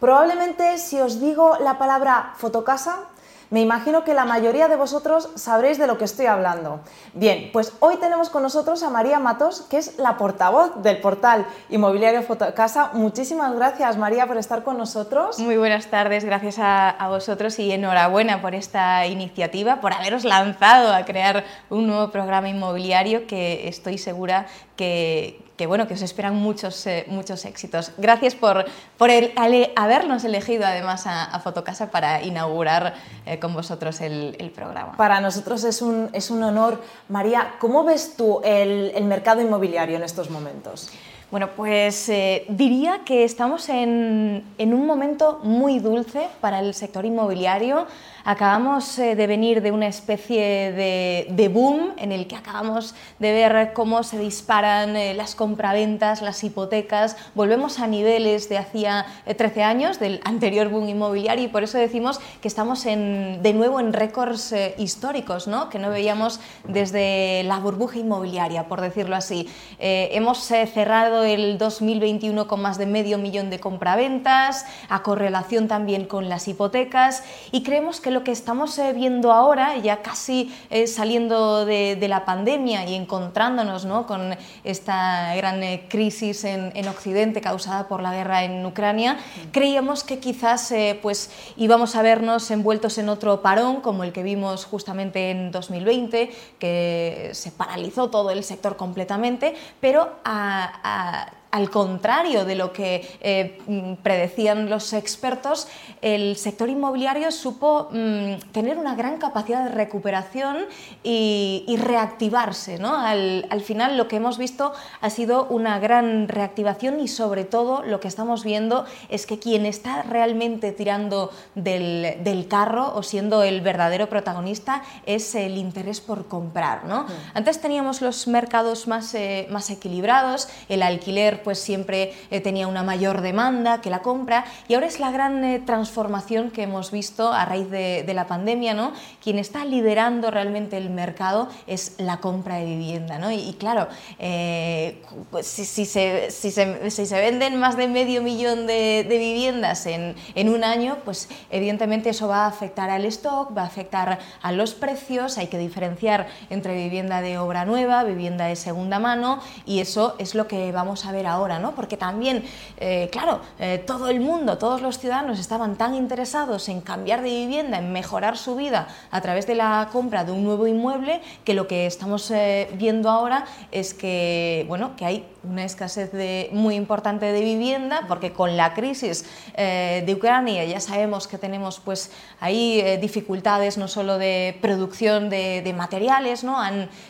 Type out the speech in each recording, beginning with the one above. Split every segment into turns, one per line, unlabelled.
Probablemente si os digo la palabra fotocasa, me imagino que la mayoría de vosotros sabréis de lo que estoy hablando. Bien, pues hoy tenemos con nosotros a María Matos, que es la portavoz del portal inmobiliario Fotocasa. Muchísimas gracias, María, por estar con nosotros.
Muy buenas tardes, gracias a, vosotros y enhorabuena por esta iniciativa, por haberos lanzado a crear un nuevo programa inmobiliario que estoy segura que, que bueno, que os esperan muchos, eh, muchos éxitos. Gracias por, por el, habernos elegido además a, Fotocasa para inaugurar eh, con vosotros el, el, programa.
Para nosotros es un, es un honor. María, ¿cómo ves tú el, el mercado inmobiliario en estos momentos?
Bueno, pues eh, diría que estamos en, en, un momento muy dulce para el sector inmobiliario. Acabamos eh, de venir de una especie de, de, boom en el que acabamos de ver cómo se disparan eh, las compraventas, las hipotecas. Volvemos a niveles de hacía 13 años, del anterior boom inmobiliario, y por eso decimos que estamos en, de nuevo en récords históricos, ¿no? que no veíamos desde la burbuja inmobiliaria, por decirlo así. hemos cerrado el 2021 con más de medio millón de compraventas, a correlación también con las hipotecas y creemos que lo que estamos eh, viendo ahora, ya casi eh, saliendo de, de, la pandemia y encontrándonos ¿no? con esta gran eh, crisis en, en, Occidente causada por la guerra en Ucrania, creíamos que quizás pues íbamos a vernos envueltos en otro parón como el que vimos justamente en 2020, que se paralizó todo el sector completamente, pero a, a That. Al contrario de lo que eh, predecían los expertos, el sector inmobiliario supo mmm, tener una gran capacidad de recuperación y, y reactivarse. ¿no? Al, al, final lo que hemos visto ha sido una gran reactivación y sobre todo lo que estamos viendo es que quien está realmente tirando del, del carro o siendo el verdadero protagonista es el interés por comprar. ¿no? Sí. Antes teníamos los mercados más, eh, más equilibrados, el alquiler pues siempre eh, tenía una mayor demanda que la compra y ahora es la gran eh, transformación que hemos visto a raíz de, de, la pandemia, ¿no? Quien está liderando realmente el mercado es la compra de vivienda, ¿no? Y, y claro, eh, pues si, si, se, si, se, si, se, venden más de medio millón de, de viviendas en, en, un año, pues evidentemente eso va a afectar al stock, va a afectar a los precios, hay que diferenciar entre vivienda de obra nueva, vivienda de segunda mano y eso es lo que vamos a ver ahora, ¿no? Porque también, eh, claro, eh, todo el mundo, todos los ciudadanos estaban tan interesados en cambiar de vivienda, en mejorar su vida a través de la compra de un nuevo inmueble, que lo que estamos eh, viendo ahora es que, bueno, que hay una escasez de, muy importante de vivienda, porque con la crisis de Ucrania ya sabemos que tenemos pues ahí dificultades no solo de producción de, de materiales, ¿no?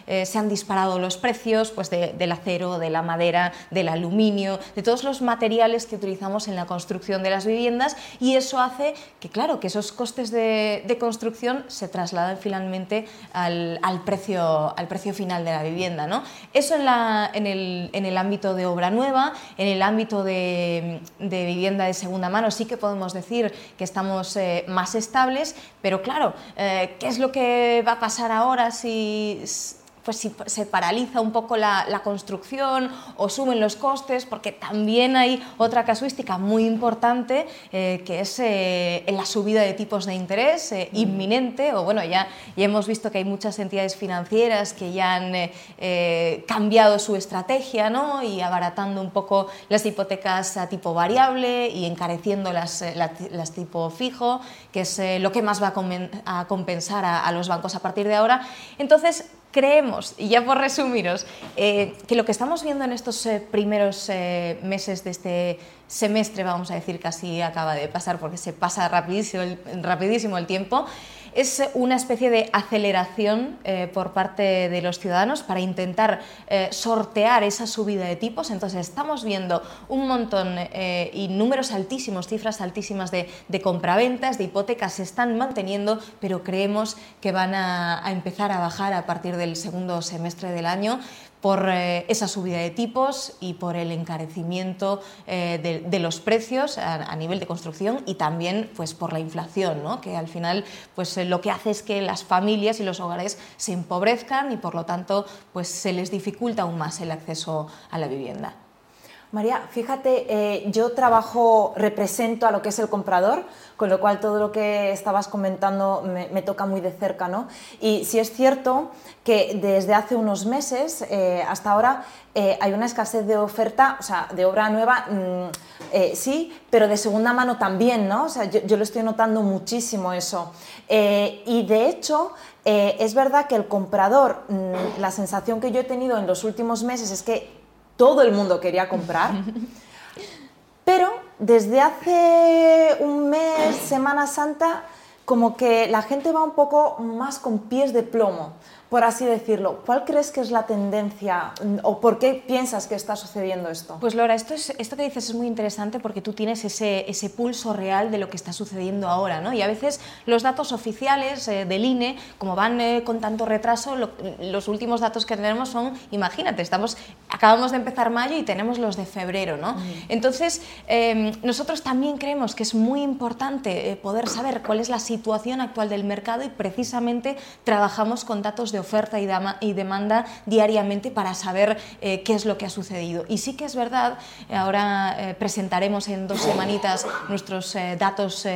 Se han disparado los precios pues de, del acero, de la madera, del de todos los materiales que utilizamos en la construcción de las viviendas y eso hace que, claro, que esos costes de, construcción se trasladan finalmente al, precio, al precio final de la vivienda. ¿no? Eso en, el, en el ámbito de obra nueva, en el ámbito de, de, vivienda de segunda mano sí que podemos decir que estamos eh, más estables, pero claro, eh, ¿qué es lo que va a pasar ahora si pues si se paraliza un poco la, la, construcción o suben los costes, porque también hay otra casuística muy importante eh, que es eh, la subida de tipos de interés eh, inminente, o bueno, ya, ya hemos visto que hay muchas entidades financieras que ya han cambiado su estrategia ¿no? y abaratando un poco las hipotecas a tipo variable y encareciendo las, las, las tipo fijo, que es lo que más va a, a compensar a, a los bancos a partir de ahora. Entonces, creemos, y ya por resumiros, eh, que lo que estamos viendo en estos eh, primeros eh, meses de este semestre, vamos a decir, casi acaba de pasar porque se pasa rapidísimo el, rapidísimo el tiempo, es una especie de aceleración eh, por parte de los ciudadanos para intentar eh, sortear esa subida de tipos. Entonces estamos viendo un montón eh, y números altísimos, cifras altísimas de, compraventas, de hipotecas se están manteniendo, pero creemos que van a empezar a bajar a partir del segundo semestre del año por eh, esa subida de tipos y por el encarecimiento eh, de, los precios a, a, nivel de construcción y también pues, por la inflación, ¿no? que al final pues, eh, lo que hace es que las familias y los hogares se empobrezcan y por lo tanto pues, se les dificulta aún más el acceso a la vivienda.
María, fíjate, eh, yo trabajo, represento a lo que es el comprador, con lo cual todo lo que estabas comentando me, toca muy de cerca, ¿no? Y sí es cierto que desde hace unos meses eh, hasta ahora eh, hay una escasez de oferta, o sea, de obra nueva, mm, sí, pero de segunda mano también, ¿no? O sea, yo, lo estoy notando muchísimo eso. y de hecho, es verdad que el comprador, mm, la sensación que yo he tenido en los últimos meses es que todo el mundo quería comprar. Pero desde hace un mes, Semana Santa, como que la gente va un poco más con pies de plomo por así decirlo. ¿Cuál crees que es la tendencia o por qué piensas que está sucediendo esto?
Pues Laura, esto, es, esto que dices es muy interesante porque tú tienes ese, ese pulso real de lo que está sucediendo ahora, ¿no? Y a veces los datos oficiales eh, del INE, como van eh, con tanto retraso, los últimos datos que tenemos son, imagínate, estamos, acabamos de empezar mayo y tenemos los de febrero, ¿no? Entonces, em, nosotros también creemos que es muy importante eh, poder saber cuál es la situación actual del mercado y precisamente trabajamos con datos de oferta y, demanda diariamente para saber eh, qué es lo que ha sucedido. Y sí que es verdad, ahora eh, presentaremos en dos semanitas nuestros eh, datos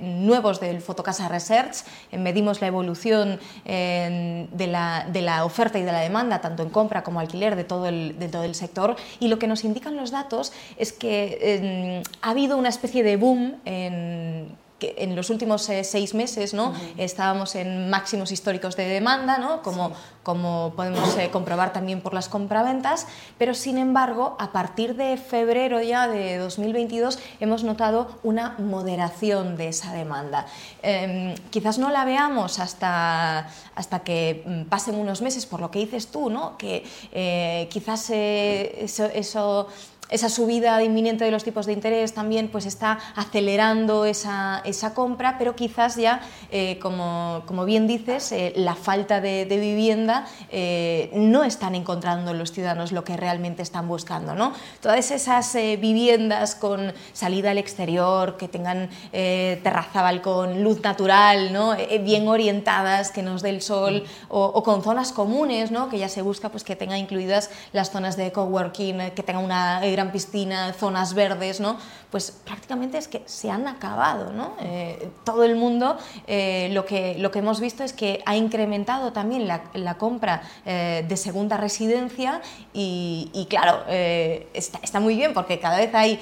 nuevos del Fotocasa Research, medimos la evolución de la, oferta y de la demanda, tanto en compra como alquiler de todo el, de todo el sector, y lo que nos indican los datos es que ha habido una especie de boom en en los últimos eh, seis meses ¿no? estábamos en máximos históricos de demanda, ¿no? como, como podemos eh, comprobar también por las compraventas, pero sin embargo, a partir de febrero ya de 2022 hemos notado una moderación de esa demanda. Em, quizás no la veamos hasta, hasta que mm, pasen unos meses, por lo que dices tú, ¿no? que eh, quizás eso, eso esa subida inminente de los tipos de interés también pues está acelerando esa, esa compra, pero quizás ya, eh, como, como, bien dices, eh, la falta de, vivienda eh, no están encontrando los ciudadanos lo que realmente están buscando. ¿no? Todas esas viviendas con salida al exterior, que tengan terraza, balcón, luz natural, ¿no? bien orientadas, que nos dé el sol, o, con zonas comunes, ¿no? que ya se busca pues, que tengan incluidas las zonas de coworking, que tengan una gran piscina, zonas verdes, ¿no? pues prácticamente es que se han acabado. ¿no? Eh, todo el mundo eh, lo, que, lo que hemos visto es que ha incrementado también la, compra eh, de segunda residencia y, claro, está, está, muy bien porque cada vez hay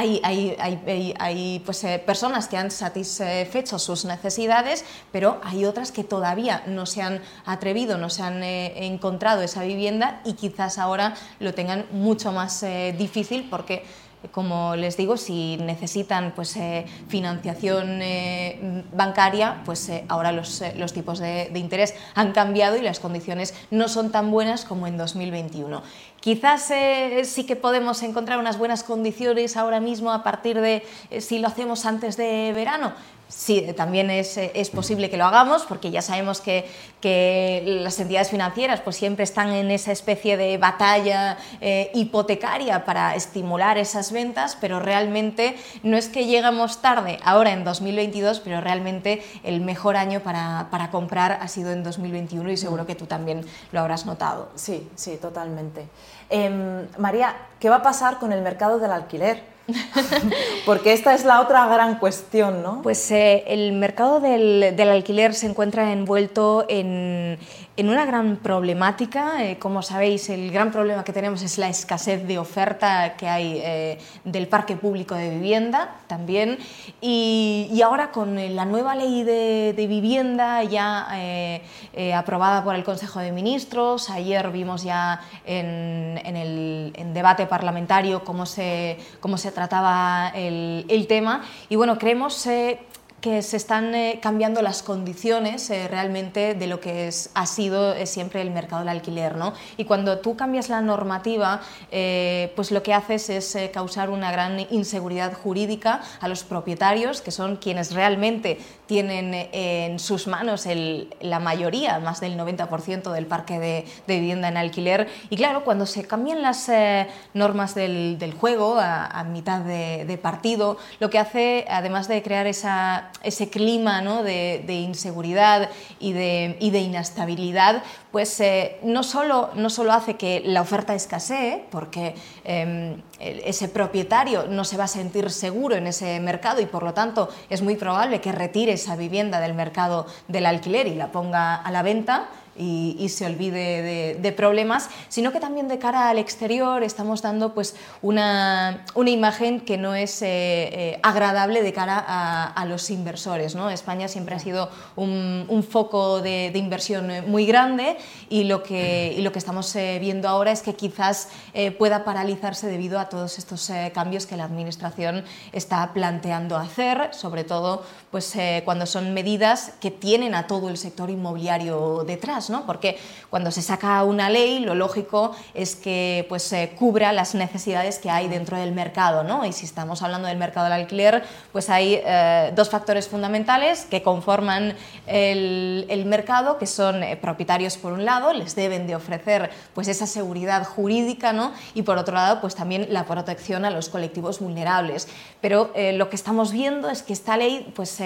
hay, hay, hay, pues, eh, personas que han satisfecho sus necesidades, pero hay otras que todavía no se han atrevido, no se han eh, encontrado esa vivienda y quizás ahora lo tengan mucho más eh, difícil porque como les digo, si necesitan pues, financiación bancaria, pues ahora los, los tipos de, de, interés han cambiado y las condiciones no son tan buenas como en 2021. Quizás sí que podemos encontrar unas buenas condiciones ahora mismo a partir de si lo hacemos antes de verano, sí, también es, es, posible que lo hagamos, porque ya sabemos que, que, las entidades financieras pues, siempre están en esa especie de batalla eh, hipotecaria para estimular esas ventas, pero realmente no es que llegamos tarde, ahora en 2022, pero realmente el mejor año para, para comprar ha sido en 2021 y seguro que tú también lo habrás notado.
Sí, sí, totalmente. Em, María, ¿qué va a pasar con el mercado del alquiler? Porque esta es la otra gran cuestión, ¿no?
Pues eh, el mercado del, del, alquiler se encuentra envuelto en, en una gran problemática. Eh, como sabéis, el gran problema que tenemos es la escasez de oferta que hay eh, del parque público de vivienda también. Y, y ahora con la nueva ley de, de vivienda ya aprobada por el Consejo de Ministros, ayer vimos ya en, en el en debate parlamentario cómo se, cómo se trataba el, el tema. Y bueno, creemos eh, que se están eh, cambiando las condiciones eh, realmente de lo que ha sido eh, siempre el mercado del alquiler. ¿no? Y cuando tú cambias la normativa, pues lo que haces es causar una gran inseguridad jurídica a los propietarios, que son quienes realmente tienen en sus manos el, la mayoría, más del 90% del parque de, vivienda en alquiler. Y claro, cuando se cambian las normas del, juego a, mitad de partido, lo que hace, además de crear esa ese clima de, inseguridad y de, de, inestabilidad, pues eh, no, solo, no solo hace que la oferta escasee, porque em, ese propietario no se va a sentir seguro en ese mercado y por lo tanto es muy probable que retire esa vivienda del mercado del alquiler y la ponga a la venta, y, se olvide de, problemas, sino que también de cara al exterior estamos dando pues, una, una imagen que no es eh, eh, agradable de cara a, los inversores. ¿no? España siempre ha sido un, un foco de, de, inversión muy grande y lo que, y lo que estamos eh, viendo ahora es que quizás pueda paralizarse debido a todos estos cambios que la Administración está planteando hacer, sobre todo pues, cuando son medidas que tienen a todo el sector inmobiliario detrás. Porque cuando se saca una ley, lo lógico es que pues, cubra las necesidades que hay dentro del mercado, ¿no? Y si estamos hablando del mercado del alquiler, pues hay eh, dos factores fundamentales que conforman el, mercado, que son eh, propietarios por un lado, les deben de ofrecer pues, esa seguridad jurídica, ¿no? Y por otro lado, pues también la protección a los colectivos vulnerables. Pero eh, lo que estamos viendo es que esta ley pues,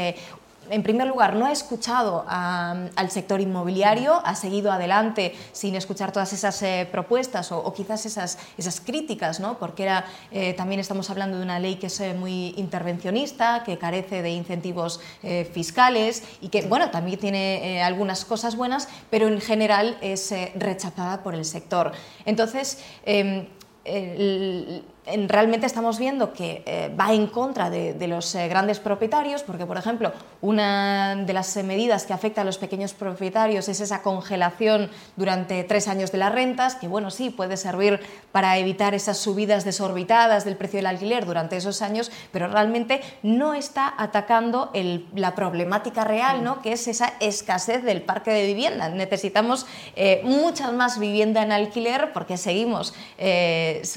en primer lugar, no ha escuchado al sector inmobiliario, ha seguido adelante sin escuchar todas esas eh, propuestas o, quizás esas, esas críticas, ¿no? porque era, eh, también estamos hablando de una ley que es eh, muy intervencionista, que carece de incentivos fiscales y que bueno, también tiene algunas cosas buenas, pero en general es rechazada por el sector. Entonces, em, realmente estamos viendo que eh, va en contra de, los eh, grandes propietarios, porque, por ejemplo, una de las medidas que afecta a los pequeños propietarios es esa congelación durante tres años de las rentas, que, bueno, sí, puede servir para evitar esas subidas desorbitadas del precio del alquiler durante esos años, pero realmente no está atacando la problemática real, ¿no? que es esa escasez del parque de vivienda. Necesitamos eh, mucha más vivienda en alquiler porque seguimos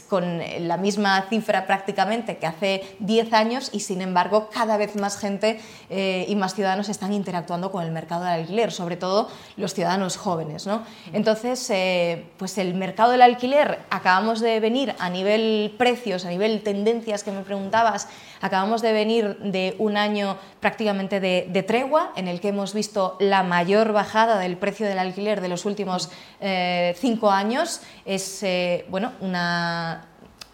con la misma cifra prácticamente que hace 10 años y sin embargo cada vez más gente eh, y más ciudadanos están interactuando con el mercado del alquiler, sobre todo los ciudadanos jóvenes. ¿no? Entonces, eh, pues el mercado del alquiler, acabamos de venir a nivel precios, a nivel tendencias que me preguntabas, acabamos de venir de un año prácticamente de, tregua en el que hemos visto la mayor bajada del precio del alquiler de los últimos eh, cinco años. Es bueno, una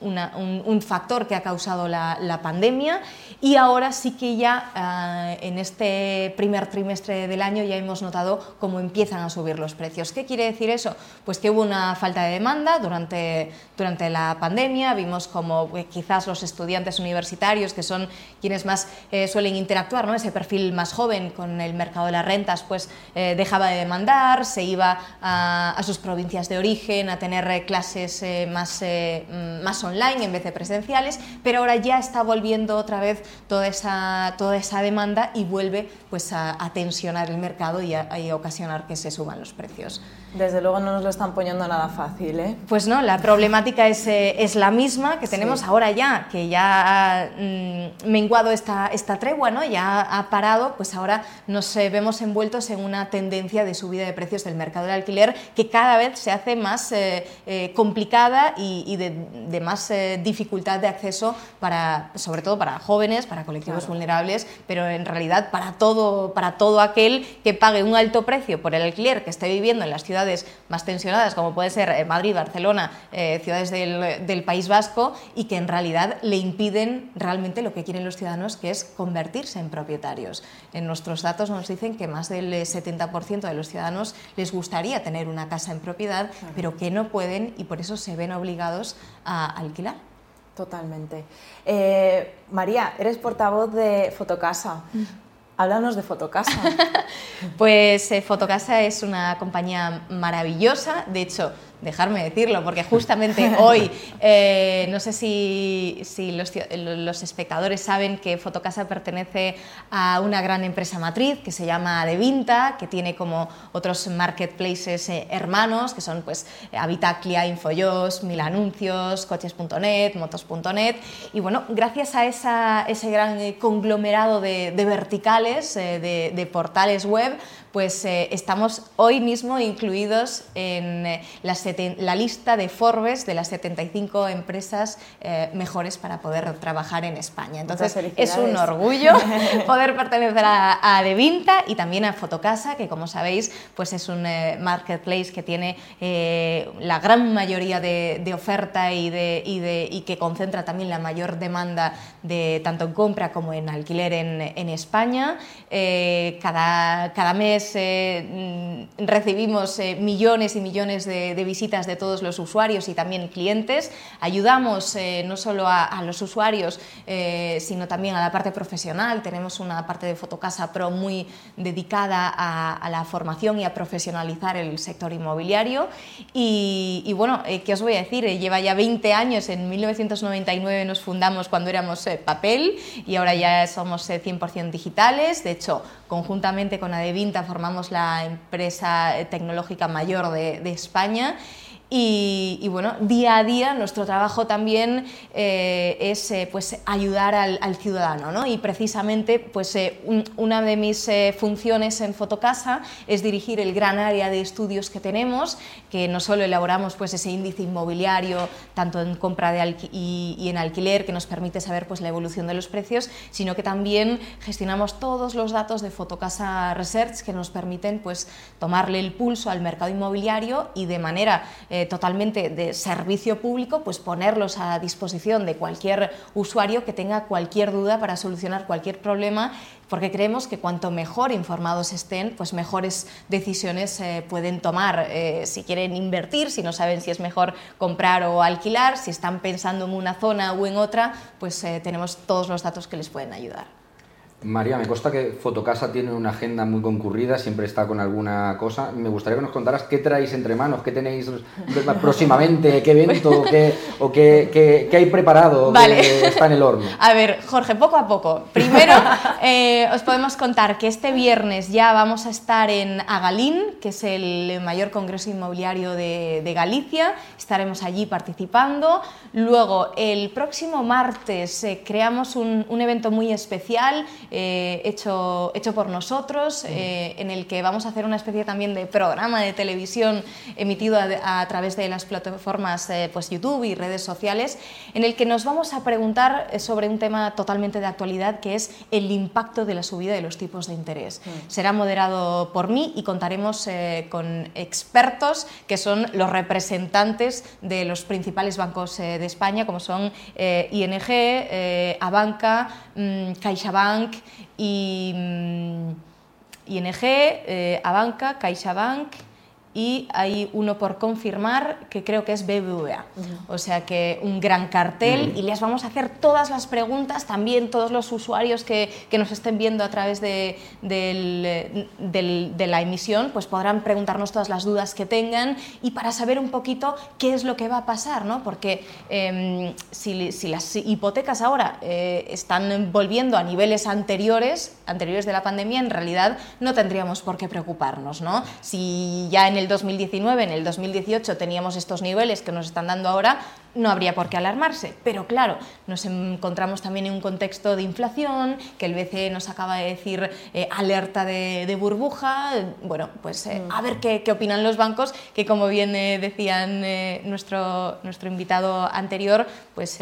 un, factor que ha causado la, pandemia y ahora sí que ya ah, en este primer trimestre del año ya hemos notado cómo empiezan a subir los precios. ¿Qué quiere decir eso? Pues que hubo una falta de demanda durante, durante la pandemia, vimos como eh, quizás los estudiantes universitarios, que son quienes más eh, suelen interactuar, ¿no? ese perfil más joven con el mercado de las rentas, pues eh, dejaba de demandar, se iba a, sus provincias de origen a tener clases más, más online en vez de presenciales, pero ahora ya está volviendo otra vez toda esa, toda esa demanda y vuelve pues, a, tensionar el mercado y a, ocasionar que se suban los precios.
Desde luego no nos lo están poniendo nada fácil. ¿eh?
Pues no, la problemática es, eh, es la misma que tenemos ahora ya, que ya ha mm, menguado esta, esta tregua, ¿no? ya ha parado, pues ahora nos eh, vemos envueltos en una tendencia de subida de precios del mercado del alquiler que cada vez se hace más eh, complicada y, y de, de, más eh, dificultad de acceso para, sobre todo para jóvenes, para colectivos vulnerables, pero en realidad para todo, para todo aquel que pague un alto precio por el alquiler, que esté viviendo en las ciudades más tensionadas, como puede ser eh, Madrid, Barcelona, eh, ciudades del, del, País Vasco, y que en realidad le impiden realmente lo que quieren los ciudadanos, que es convertirse en propietarios. En nuestros datos nos dicen que más del 70% de los ciudadanos les gustaría tener una casa en propiedad, pero que no pueden y por eso se ven obligados a alquilar.
Totalmente. Eh, María, eres portavoz de Fotocasa. Háblanos de Fotocasa.
pues eh, Fotocasa es una compañía maravillosa. De hecho, dejarme decirlo, porque justamente hoy, eh, no sé si, los, espectadores saben que Fotocasa pertenece a una gran empresa matriz que se llama Devinta, que tiene como otros marketplaces eh, hermanos, que son pues Habitaclia, Infojos, Mil Anuncios, Coches.net, Motos.net, y bueno, gracias a ese gran conglomerado de, verticales, eh, de portales web, pues eh, estamos hoy mismo incluidos en eh, la, lista de Forbes de las 75 empresas eh, mejores para poder trabajar en España. Entonces es un orgullo poder pertenecer a, a Devinta y también a Fotocasa, que como sabéis pues es un marketplace que tiene la gran mayoría de, oferta y, de, y, de, y, que concentra también la mayor demanda de tanto en compra como en alquiler en, en España. cada, cada mes eh, mm, recibimos eh, millones y millones de, visitas de todos los usuarios y también clientes. Ayudamos eh, no solo a, los usuarios, sino también a la parte profesional. Tenemos una parte de Fotocasa Pro muy dedicada a, la formación y a profesionalizar el sector inmobiliario. Y, bueno, ¿qué os voy a decir? Lleva ya 20 años, en 1999 nos fundamos cuando éramos papel y ahora ya somos 100% digitales. De hecho, conjuntamente con Adevinta formamos la empresa tecnológica mayor de, de España y, bueno, día a día nuestro trabajo también eh, es eh, pues, ayudar al, ciudadano ¿no? y precisamente pues, eh, una de mis funciones en Fotocasa es dirigir el gran área de estudios que tenemos, que no solo elaboramos pues, ese índice inmobiliario tanto en compra de y, en alquiler que nos permite saber pues, la evolución de los precios, sino que también gestionamos todos los datos de Fotocasa Research que nos permiten pues, tomarle el pulso al mercado inmobiliario y de manera totalmente de servicio público, pues ponerlos a disposición de cualquier usuario que tenga cualquier duda para solucionar cualquier problema, porque creemos que cuanto mejor informados estén, pues mejores decisiones eh, pueden tomar. Eh, si quieren invertir, si no saben si es mejor comprar o alquilar, si están pensando en una zona o en otra, pues eh, tenemos todos los datos que les pueden ayudar.
María, me consta que Fotocasa tiene una agenda muy concurrida, siempre está con alguna cosa. Me gustaría que nos contaras qué traéis entre manos, qué tenéis próximamente, qué evento qué, o qué, qué, hay preparado,
vale.
está en el horno.
A ver, Jorge, poco a poco. Primero, eh, os podemos contar que este viernes ya vamos a estar en Agalín, que es el mayor congreso inmobiliario de, de Galicia. Estaremos allí participando. Luego, el próximo martes eh, creamos un, un evento muy especial eh, hecho, hecho por nosotros, eh, en el que vamos a hacer una especie también de programa de televisión emitido a, través de las plataformas eh, pues YouTube y redes sociales, en el que nos vamos a preguntar sobre un tema totalmente de actualidad, que es el impacto de la subida de los tipos de interés. Será moderado por mí y contaremos con expertos que son los representantes de los principales bancos de España, como son ING, Abanca, mm, CaixaBank, y mm, ING, eh, Abanca, CaixaBank y hay uno por confirmar que creo que es BBVA. O sea que un gran cartel y les vamos a hacer todas las preguntas, también todos los usuarios que, que nos estén viendo a través de, del, de la emisión, pues podrán preguntarnos todas las dudas que tengan y para saber un poquito qué es lo que va a pasar, ¿no? porque em, si, si, las hipotecas ahora eh, están volviendo a niveles anteriores, anteriores de la pandemia, en realidad no tendríamos por qué preocuparnos. ¿no? Si ya en el 2019, en el 2018 teníamos estos niveles que nos están dando ahora, no habría por qué alarmarse. Pero claro, nos encontramos también en un contexto de inflación, que el BCE nos acaba de decir eh, alerta de, burbuja. Bueno, pues eh, a ver qué, opinan los bancos, que como bien eh, decían nuestro, nuestro invitado anterior, pues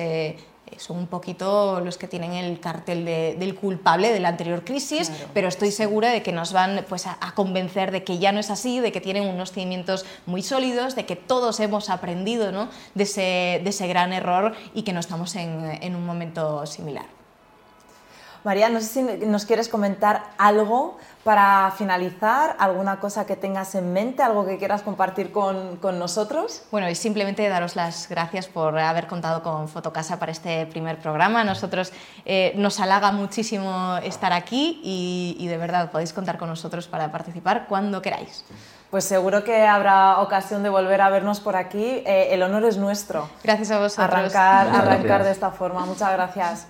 son un poquito los que tienen el cartel del culpable de la anterior crisis, pero estoy segura de que nos van pues, a, convencer de que ya no es así, de que tienen unos cimientos muy sólidos, de que todos hemos aprendido ¿no? de, ese, de, ese, gran error y que no estamos en, en un momento similar.
María, no sé si nos quieres comentar algo para finalizar, alguna cosa que tengas en mente, algo que quieras compartir con, con, nosotros.
Bueno, y simplemente daros las gracias por haber contado con Fotocasa para este primer programa. Nosotros eh, nos halaga muchísimo estar aquí y, y de verdad podéis contar con nosotros para participar cuando queráis.
Pues seguro que habrá ocasión de volver a vernos por aquí. Eh, el honor es nuestro.
Gracias a vosotros.
Arrancar, arrancar de esta forma. Muchas gracias.